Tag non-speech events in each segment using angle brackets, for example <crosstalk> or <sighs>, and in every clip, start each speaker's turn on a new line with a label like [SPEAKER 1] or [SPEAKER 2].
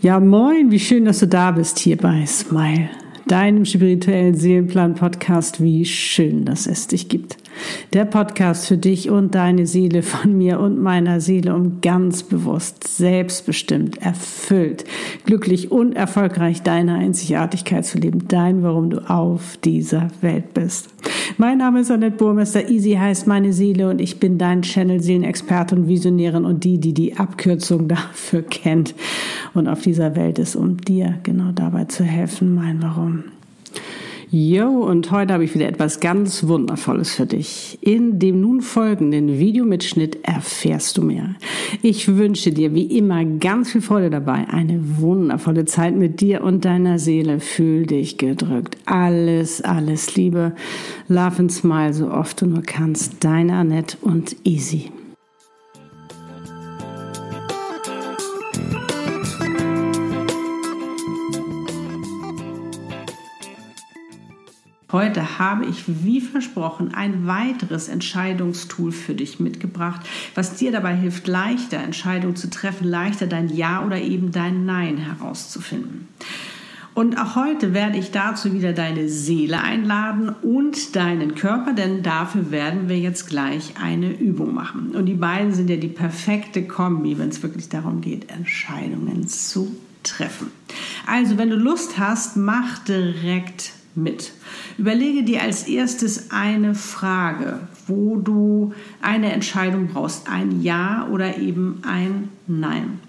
[SPEAKER 1] Ja, moin, wie schön, dass du da bist hier bei Smile, deinem spirituellen Seelenplan-Podcast. Wie schön, dass es dich gibt. Der Podcast für dich und deine Seele von mir und meiner Seele, um ganz bewusst, selbstbestimmt, erfüllt, glücklich und erfolgreich deine Einzigartigkeit zu leben, dein, warum du auf dieser Welt bist. Mein Name ist Annette Burmester, Easy heißt meine Seele und ich bin dein Channel Seelenexperte und Visionärin und die, die die Abkürzung dafür kennt und auf dieser Welt ist, um dir genau dabei zu helfen, mein Warum. Jo, und heute habe ich wieder etwas ganz Wundervolles für dich. In dem nun folgenden Videomitschnitt erfährst du mehr. Ich wünsche dir wie immer ganz viel Freude dabei, eine wundervolle Zeit mit dir und deiner Seele. Fühl dich gedrückt. Alles, alles Liebe. Love and smile so oft du nur kannst. Deine Annette und Easy. Heute habe ich, wie versprochen, ein weiteres Entscheidungstool für dich mitgebracht, was dir dabei hilft, leichter Entscheidungen zu treffen, leichter dein Ja oder eben dein Nein herauszufinden. Und auch heute werde ich dazu wieder deine Seele einladen und deinen Körper, denn dafür werden wir jetzt gleich eine Übung machen. Und die beiden sind ja die perfekte Kombi, wenn es wirklich darum geht, Entscheidungen zu treffen. Also, wenn du Lust hast, mach direkt mit. Überlege dir als erstes eine Frage, wo du eine Entscheidung brauchst, ein Ja oder eben ein Nein.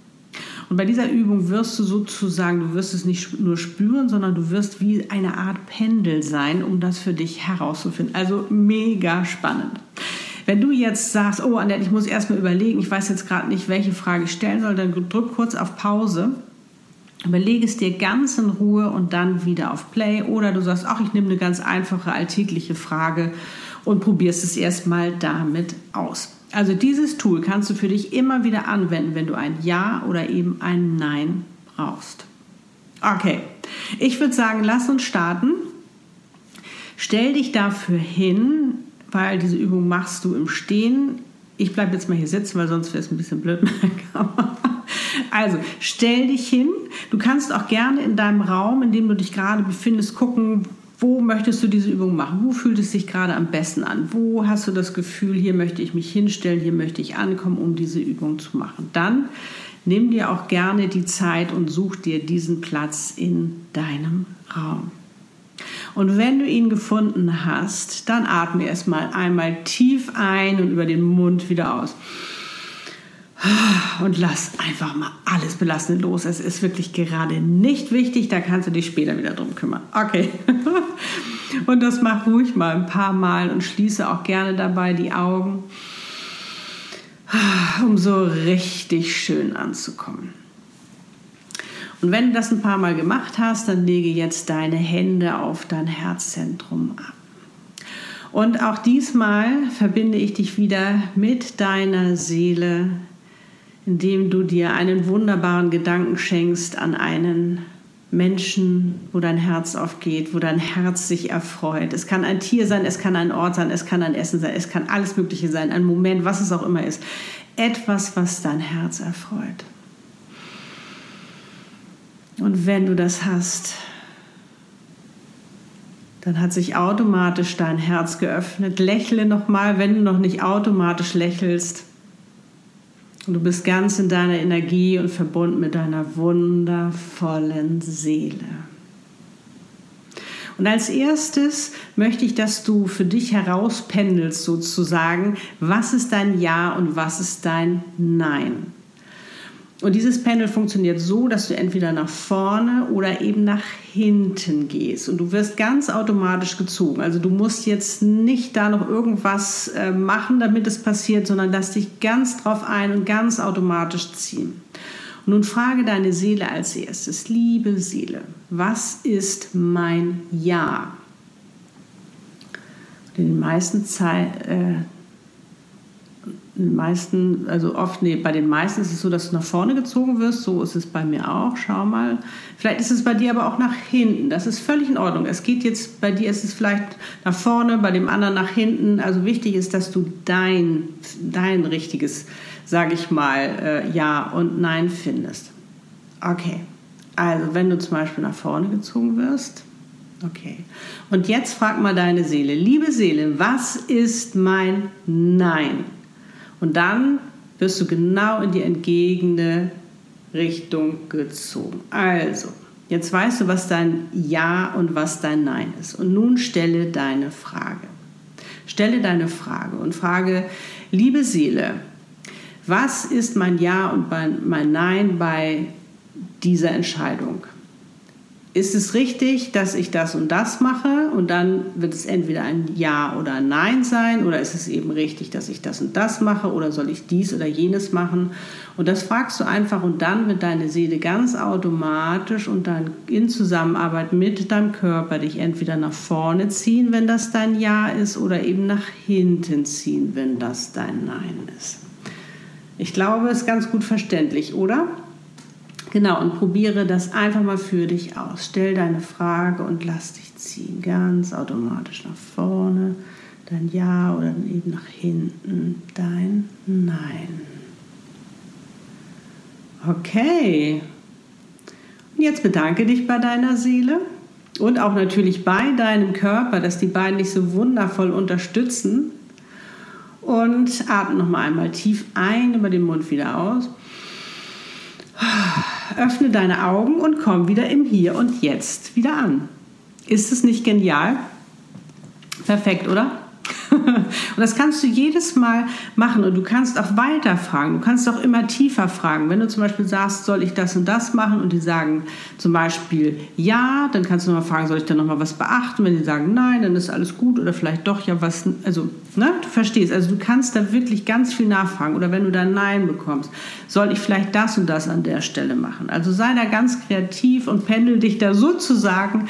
[SPEAKER 1] Und bei dieser Übung wirst du sozusagen, du wirst es nicht nur spüren, sondern du wirst wie eine Art Pendel sein, um das für dich herauszufinden. Also mega spannend. Wenn du jetzt sagst, oh Annette, ich muss erstmal überlegen, ich weiß jetzt gerade nicht, welche Frage ich stellen soll, dann drück kurz auf Pause Überlege es dir ganz in Ruhe und dann wieder auf Play. Oder du sagst, ach, ich nehme eine ganz einfache alltägliche Frage und probierst es erstmal damit aus. Also dieses Tool kannst du für dich immer wieder anwenden, wenn du ein Ja oder eben ein Nein brauchst. Okay, ich würde sagen, lass uns starten. Stell dich dafür hin, weil diese Übung machst du im Stehen. Ich bleibe jetzt mal hier sitzen, weil sonst wäre es ein bisschen blöd mit der <laughs> Kamera. Also stell dich hin. Du kannst auch gerne in deinem Raum, in dem du dich gerade befindest, gucken, wo möchtest du diese Übung machen? Wo fühlt es sich gerade am besten an? Wo hast du das Gefühl, hier möchte ich mich hinstellen, hier möchte ich ankommen, um diese Übung zu machen? Dann nimm dir auch gerne die Zeit und such dir diesen Platz in deinem Raum. Und wenn du ihn gefunden hast, dann atme erstmal einmal tief ein und über den Mund wieder aus. Und lass einfach mal alles Belastende los. Es ist wirklich gerade nicht wichtig, da kannst du dich später wieder drum kümmern. Okay. <laughs> Und das mach ruhig mal ein paar Mal und schließe auch gerne dabei die Augen, <sighs> um so richtig schön anzukommen. Und wenn du das ein paar Mal gemacht hast, dann lege jetzt deine Hände auf dein Herzzentrum ab. Und auch diesmal verbinde ich dich wieder mit deiner Seele, indem du dir einen wunderbaren Gedanken schenkst an einen Menschen, wo dein Herz aufgeht, wo dein Herz sich erfreut. Es kann ein Tier sein, es kann ein Ort sein, es kann ein Essen sein, es kann alles Mögliche sein, ein Moment, was es auch immer ist. Etwas, was dein Herz erfreut. Und wenn du das hast, dann hat sich automatisch dein Herz geöffnet. Lächle nochmal, wenn du noch nicht automatisch lächelst. Und du bist ganz in deiner Energie und verbunden mit deiner wundervollen Seele. Und als erstes möchte ich, dass du für dich herauspendelst sozusagen, was ist dein Ja und was ist dein Nein. Und dieses Panel funktioniert so, dass du entweder nach vorne oder eben nach hinten gehst. Und du wirst ganz automatisch gezogen. Also du musst jetzt nicht da noch irgendwas äh, machen, damit es passiert, sondern lass dich ganz drauf ein und ganz automatisch ziehen. Und nun frage deine Seele als erstes, liebe Seele, was ist mein Ja? In den meisten Zeit, äh, meisten, also oft, nee, bei den meisten ist es so, dass du nach vorne gezogen wirst. So ist es bei mir auch. Schau mal. Vielleicht ist es bei dir aber auch nach hinten. Das ist völlig in Ordnung. Es geht jetzt, bei dir ist es vielleicht nach vorne, bei dem anderen nach hinten. Also wichtig ist, dass du dein, dein richtiges, sage ich mal, äh, Ja und Nein findest. Okay. Also, wenn du zum Beispiel nach vorne gezogen wirst. Okay. Und jetzt frag mal deine Seele. Liebe Seele, was ist mein Nein? Und dann wirst du genau in die entgegene Richtung gezogen. Also, jetzt weißt du, was dein Ja und was dein Nein ist. Und nun stelle deine Frage. Stelle deine Frage und frage, liebe Seele, was ist mein Ja und mein Nein bei dieser Entscheidung? Ist es richtig, dass ich das und das mache und dann wird es entweder ein Ja oder ein Nein sein oder ist es eben richtig, dass ich das und das mache oder soll ich dies oder jenes machen und das fragst du einfach und dann wird deine Seele ganz automatisch und dann in Zusammenarbeit mit deinem Körper dich entweder nach vorne ziehen, wenn das dein Ja ist oder eben nach hinten ziehen, wenn das dein Nein ist. Ich glaube, es ist ganz gut verständlich, oder? Genau, und probiere das einfach mal für dich aus. Stell deine Frage und lass dich ziehen. Ganz automatisch nach vorne. Dein Ja oder eben nach hinten. Dein Nein. Okay. Und jetzt bedanke dich bei deiner Seele und auch natürlich bei deinem Körper, dass die beiden dich so wundervoll unterstützen. Und atme noch mal einmal tief ein über den Mund wieder aus öffne deine Augen und komm wieder im Hier und Jetzt wieder an. Ist es nicht genial? Perfekt, oder? <laughs> und das kannst du jedes Mal machen und du kannst auch weiter fragen. Du kannst auch immer tiefer fragen. Wenn du zum Beispiel sagst, soll ich das und das machen und die sagen zum Beispiel ja, dann kannst du nochmal fragen, soll ich da nochmal was beachten? Wenn die sagen nein, dann ist alles gut oder vielleicht doch ja was. Also, ne, du verstehst. Also, du kannst da wirklich ganz viel nachfragen. Oder wenn du dann nein bekommst, soll ich vielleicht das und das an der Stelle machen? Also, sei da ganz kreativ und pendel dich da sozusagen.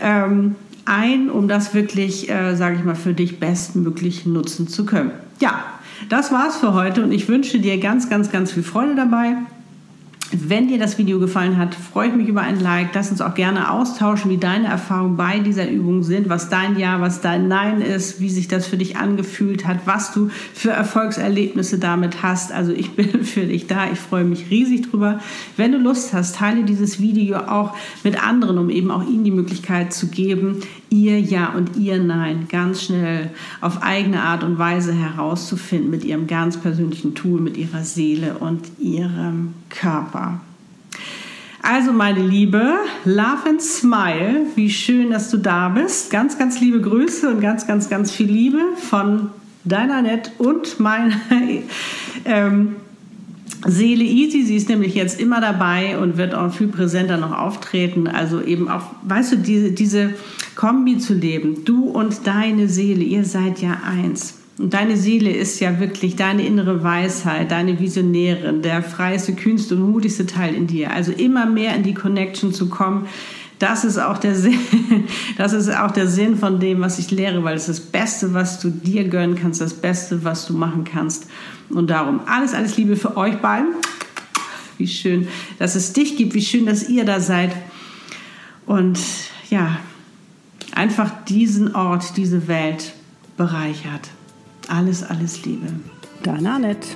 [SPEAKER 1] Ähm, ein, um das wirklich, äh, sage ich mal, für dich bestmöglich nutzen zu können. Ja, das war's für heute und ich wünsche dir ganz, ganz, ganz viel Freude dabei. Wenn dir das Video gefallen hat, freue ich mich über ein Like. Lass uns auch gerne austauschen, wie deine Erfahrungen bei dieser Übung sind, was dein Ja, was dein Nein ist, wie sich das für dich angefühlt hat, was du für Erfolgserlebnisse damit hast. Also ich <laughs> bin für dich da. Ich freue mich riesig drüber. Wenn du Lust hast, teile dieses Video auch mit anderen, um eben auch ihnen die Möglichkeit zu geben, ihr Ja und ihr Nein ganz schnell auf eigene Art und Weise herauszufinden mit ihrem ganz persönlichen Tool, mit ihrer Seele und ihrem Körper. Also meine Liebe, Love and Smile, wie schön, dass du da bist. Ganz, ganz liebe Grüße und ganz, ganz, ganz viel Liebe von deiner Net und meiner <laughs> ähm, Seele Easy. Sie ist nämlich jetzt immer dabei und wird auch viel präsenter noch auftreten. Also eben auch, weißt du, diese, diese Kombi zu leben. Du und deine Seele, ihr seid ja eins. Und deine Seele ist ja wirklich deine innere Weisheit, deine Visionärin, der freieste, kühnste und mutigste Teil in dir. Also immer mehr in die Connection zu kommen. Das ist auch der Sinn, <laughs> das ist auch der Sinn von dem, was ich lehre, weil es das Beste, was du dir gönnen kannst, das Beste, was du machen kannst. Und darum alles, alles Liebe für euch beiden. Wie schön, dass es dich gibt, wie schön, dass ihr da seid. Und ja, einfach diesen Ort, diese Welt bereichert. Alles, alles Liebe.
[SPEAKER 2] Deine Annette.